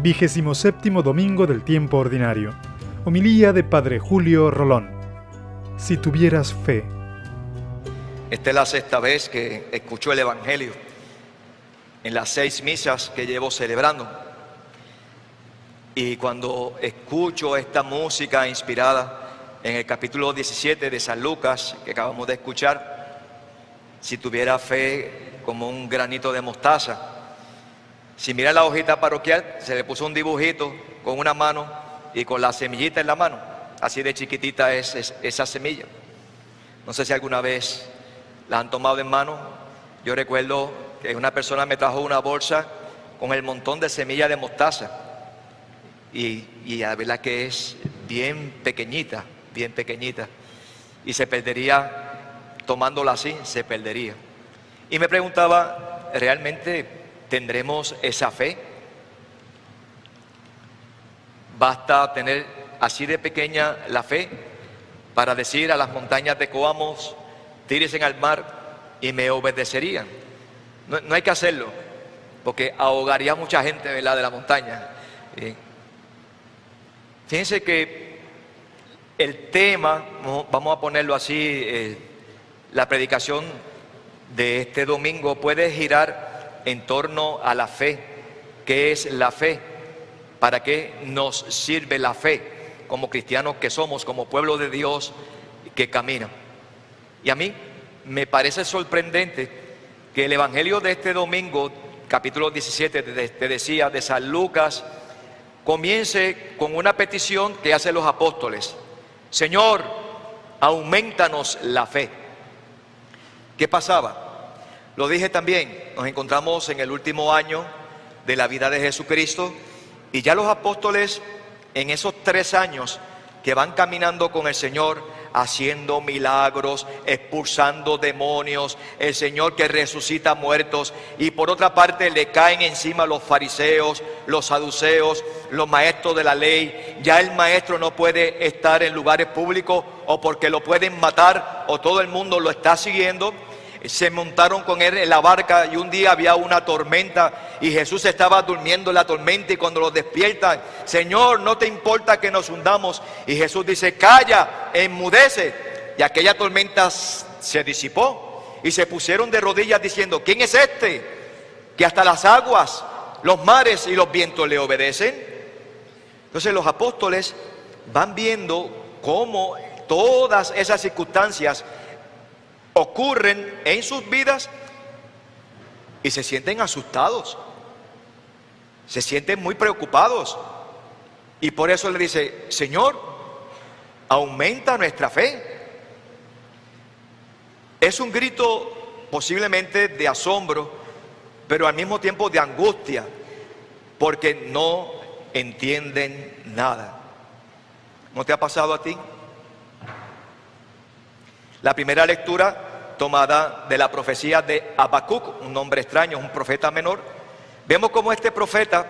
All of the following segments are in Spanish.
Vigésimo séptimo domingo del tiempo ordinario. Homilía de Padre Julio Rolón. Si tuvieras fe. Esta es la sexta vez que escucho el Evangelio en las seis misas que llevo celebrando. Y cuando escucho esta música inspirada en el capítulo 17 de San Lucas que acabamos de escuchar, si tuviera fe como un granito de mostaza, si mira la hojita parroquial, se le puso un dibujito con una mano y con la semillita en la mano. Así de chiquitita es, esa semilla. No sé si alguna vez la han tomado en mano. Yo recuerdo que una persona me trajo una bolsa con el montón de semillas de mostaza. Y, y la verdad que es bien pequeñita, bien pequeñita. Y se perdería, tomándola así, se perdería. Y me preguntaba, ¿realmente tendremos esa fe? Basta tener así de pequeña la fe para decir a las montañas de Coamos, tírense al mar y me obedecerían. No, hay que hacerlo, porque ahogaría mucha gente de la montaña. Fíjense que el tema, vamos a ponerlo así, eh, la predicación de este domingo puede girar en torno a la fe. ¿Qué es la fe? ¿Para qué nos sirve la fe como cristianos que somos, como pueblo de Dios que camina? Y a mí me parece sorprendente que el Evangelio de este domingo, capítulo 17, te decía, de San Lucas, comience con una petición que hacen los apóstoles. Señor, aumentanos la fe. ¿Qué pasaba? Lo dije también, nos encontramos en el último año de la vida de Jesucristo y ya los apóstoles en esos tres años que van caminando con el Señor, haciendo milagros, expulsando demonios, el Señor que resucita muertos y por otra parte le caen encima los fariseos, los saduceos, los maestros de la ley. Ya el maestro no puede estar en lugares públicos o porque lo pueden matar o todo el mundo lo está siguiendo se montaron con él en la barca y un día había una tormenta y Jesús estaba durmiendo en la tormenta y cuando lo despiertan, Señor, no te importa que nos hundamos. Y Jesús dice, calla, enmudece. Y aquella tormenta se disipó y se pusieron de rodillas diciendo, ¿quién es este? Que hasta las aguas, los mares y los vientos le obedecen. Entonces los apóstoles van viendo cómo todas esas circunstancias ocurren en sus vidas y se sienten asustados, se sienten muy preocupados. Y por eso le dice, Señor, aumenta nuestra fe. Es un grito posiblemente de asombro, pero al mismo tiempo de angustia, porque no entienden nada. ¿No te ha pasado a ti? La primera lectura tomada de la profecía de Habacuc, un nombre extraño, un profeta menor. Vemos cómo este profeta,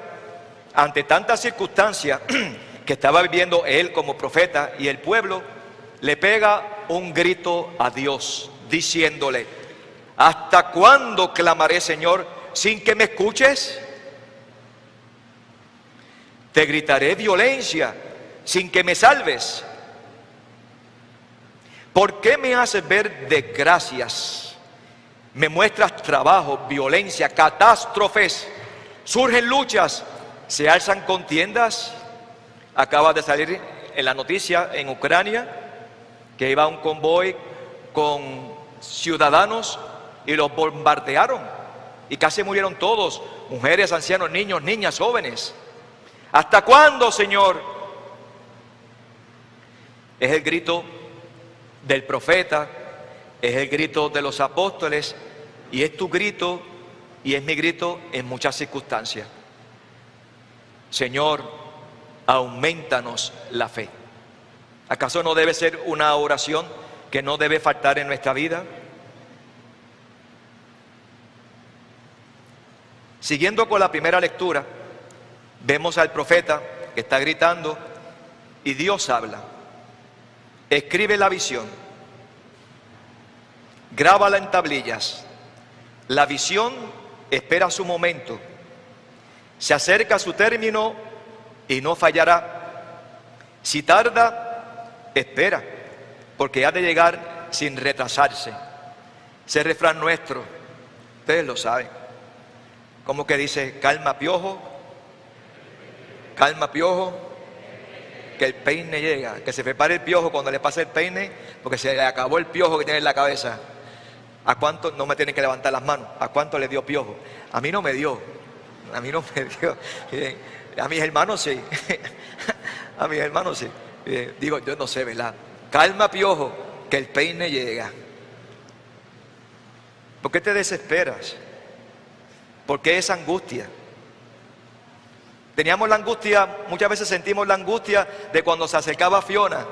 ante tantas circunstancias que estaba viviendo él como profeta y el pueblo, le pega un grito a Dios, diciéndole, ¿hasta cuándo clamaré, Señor, sin que me escuches? Te gritaré violencia sin que me salves. ¿Por qué me haces ver desgracias? Me muestras trabajo, violencia, catástrofes. Surgen luchas, se alzan contiendas. Acaba de salir en la noticia en Ucrania que iba un convoy con ciudadanos y los bombardearon y casi murieron todos, mujeres, ancianos, niños, niñas, jóvenes. ¿Hasta cuándo, Señor? Es el grito del profeta, es el grito de los apóstoles y es tu grito y es mi grito en muchas circunstancias. Señor, aumentanos la fe. ¿Acaso no debe ser una oración que no debe faltar en nuestra vida? Siguiendo con la primera lectura, vemos al profeta que está gritando y Dios habla. Escribe la visión. Grábala en tablillas. La visión espera su momento. Se acerca a su término y no fallará. Si tarda, espera, porque ha de llegar sin retrasarse. Ese refrán nuestro, ustedes lo saben, como que dice, calma piojo, calma piojo, que el peine llega, que se prepare el piojo cuando le pase el peine, porque se le acabó el piojo que tiene en la cabeza. ¿A cuánto no me tienen que levantar las manos? ¿A cuánto le dio piojo? A mí no me dio. A mí no me dio. A mis hermanos sí. A mis hermanos sí. Digo, yo no sé, ¿verdad? Calma, piojo, que el peine llega. ¿Por qué te desesperas? ¿Por qué esa angustia? Teníamos la angustia, muchas veces sentimos la angustia de cuando se acercaba Fiona,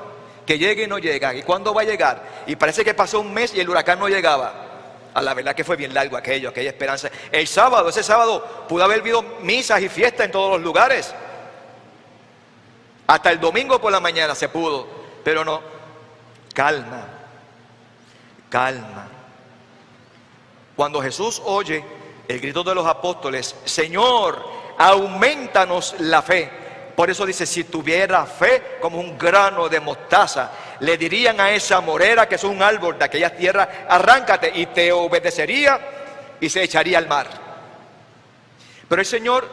que llega y no llega. ¿Y cuándo va a llegar? Y parece que pasó un mes y el huracán no llegaba. A la verdad que fue bien largo aquello, aquella esperanza. El sábado, ese sábado, pudo haber habido misas y fiestas en todos los lugares. Hasta el domingo por la mañana se pudo, pero no. Calma, calma. Cuando Jesús oye el grito de los apóstoles, Señor, aumentanos la fe. Por eso dice, si tuviera fe como un grano de mostaza, le dirían a esa morera que es un árbol de aquella tierra, arráncate y te obedecería y se echaría al mar. Pero el Señor,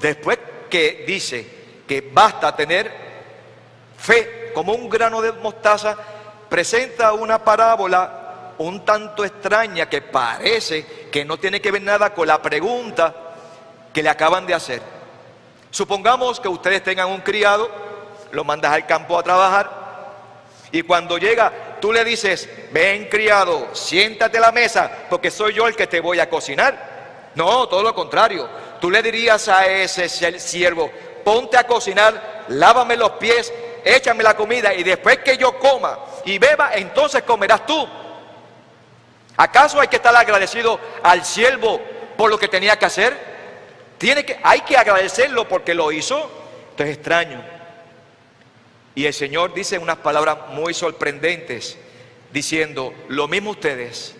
después que dice que basta tener fe como un grano de mostaza, presenta una parábola un tanto extraña que parece que no tiene que ver nada con la pregunta que le acaban de hacer. Supongamos que ustedes tengan un criado, lo mandas al campo a trabajar y cuando llega tú le dices, ven criado, siéntate a la mesa porque soy yo el que te voy a cocinar. No, todo lo contrario. Tú le dirías a ese siervo, ponte a cocinar, lávame los pies, échame la comida y después que yo coma y beba, entonces comerás tú. ¿Acaso hay que estar agradecido al siervo por lo que tenía que hacer? Tiene que, hay que agradecerlo porque lo hizo. Esto es extraño. Y el Señor dice unas palabras muy sorprendentes, diciendo, lo mismo ustedes,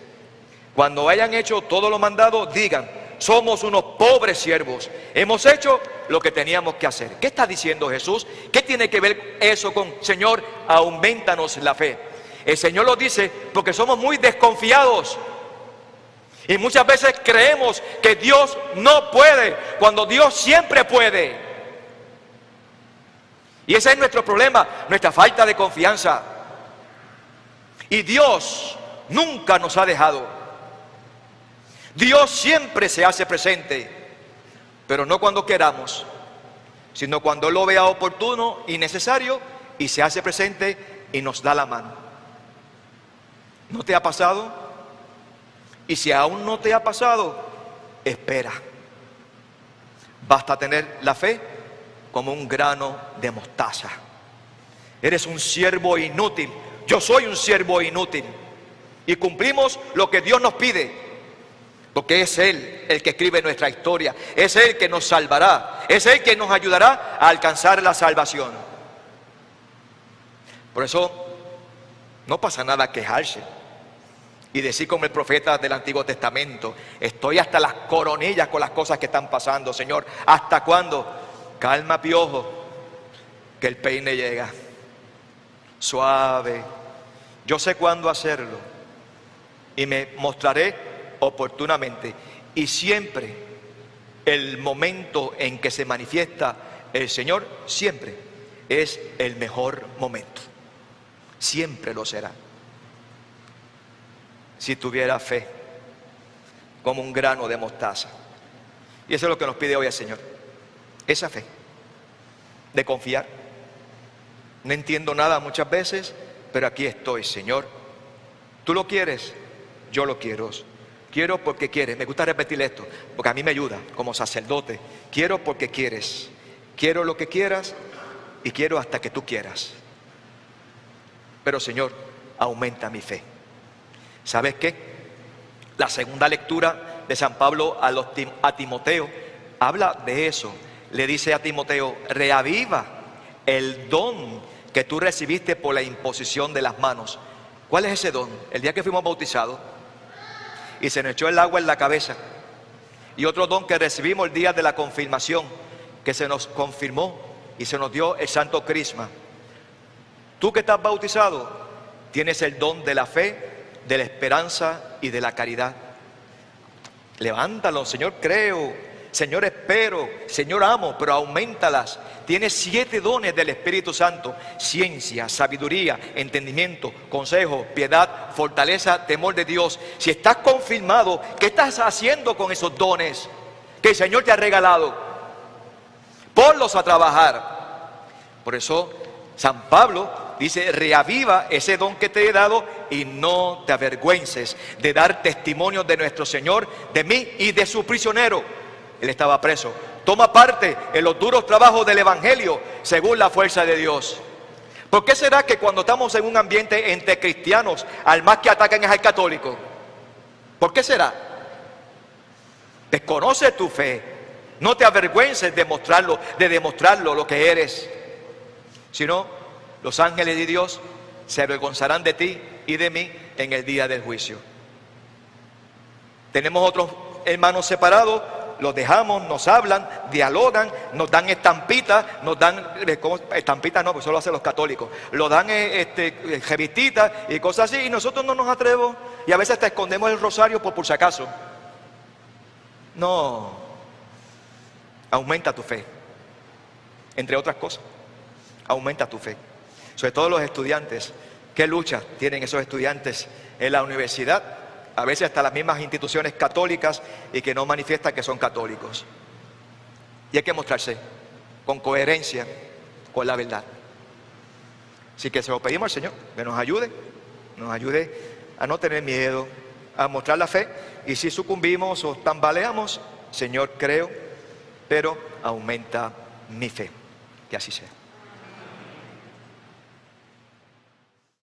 cuando hayan hecho todo lo mandado, digan, somos unos pobres siervos, hemos hecho lo que teníamos que hacer. ¿Qué está diciendo Jesús? ¿Qué tiene que ver eso con, Señor, aumentanos la fe? El Señor lo dice porque somos muy desconfiados. Y muchas veces creemos que Dios no puede, cuando Dios siempre puede. Y ese es nuestro problema, nuestra falta de confianza. Y Dios nunca nos ha dejado. Dios siempre se hace presente, pero no cuando queramos, sino cuando lo vea oportuno y necesario y se hace presente y nos da la mano. ¿No te ha pasado? Y si aún no te ha pasado, espera. Basta tener la fe como un grano de mostaza. Eres un siervo inútil. Yo soy un siervo inútil. Y cumplimos lo que Dios nos pide. Porque es Él el que escribe nuestra historia. Es Él que nos salvará. Es Él que nos ayudará a alcanzar la salvación. Por eso no pasa nada quejarse. Y decir como el profeta del Antiguo Testamento, estoy hasta las coronillas con las cosas que están pasando, Señor. ¿Hasta cuándo? Calma, piojo, que el peine llega. Suave. Yo sé cuándo hacerlo. Y me mostraré oportunamente. Y siempre el momento en que se manifiesta el Señor, siempre es el mejor momento. Siempre lo será. Si tuviera fe, como un grano de mostaza. Y eso es lo que nos pide hoy el Señor esa fe de confiar. No entiendo nada muchas veces, pero aquí estoy, Señor. Tú lo quieres, yo lo quiero. Quiero porque quieres. Me gusta repetir esto, porque a mí me ayuda como sacerdote. Quiero porque quieres. Quiero lo que quieras y quiero hasta que tú quieras. Pero Señor, aumenta mi fe. ¿Sabes qué? La segunda lectura de San Pablo a, Timoteo habla de eso le dice a Timoteo, reaviva el don que tú recibiste por la imposición de las manos. ¿Cuál es ese don? El día que fuimos bautizados y se nos echó el agua en la cabeza. Y otro don que recibimos el día de la confirmación, que se nos confirmó y se nos dio el santo crisma. Tú que estás bautizado, tienes el don de la fe, de la esperanza y de la caridad. Levántalo, Señor, creo. Señor, espero. Señor, amo, pero aumentalas. Tienes siete dones del Espíritu Santo: ciencia, sabiduría, entendimiento, consejo, piedad, fortaleza, temor de Dios. Si estás confirmado, ¿qué estás haciendo con esos dones que el Señor te ha regalado? Ponlos a trabajar. Por eso San Pablo dice, reaviva ese don que te he dado y no te avergüences de dar testimonio de nuestro Señor, de mí y de su prisionero. Él estaba preso. Toma parte en los duros trabajos del Evangelio según la fuerza de Dios. ¿Por qué será que cuando estamos en un ambiente entre cristianos, al más que atacan es al católico? ¿Por qué será? Desconoce tu fe. No te avergüences de mostrarlo, de demostrarlo lo que eres. Sino los ángeles de Dios se avergonzarán de ti y de mí en el día del juicio. Tenemos otros hermanos separados, los dejamos, nos hablan, dialogan, nos dan estampitas, nos dan, eh, estampitas no, porque eso lo hacen los católicos, lo dan eh, este, revistitas y cosas así, y nosotros no nos atrevemos, y a veces te escondemos el rosario por, por si acaso. No, aumenta tu fe, entre otras cosas, aumenta tu fe sobre todo los estudiantes. ¿Qué lucha tienen esos estudiantes en la universidad? A veces hasta las mismas instituciones católicas y que no manifiestan que son católicos. Y hay que mostrarse con coherencia con la verdad. Así que se lo pedimos al Señor, que nos ayude, nos ayude a no tener miedo, a mostrar la fe. Y si sucumbimos o tambaleamos, Señor, creo, pero aumenta mi fe. Que así sea.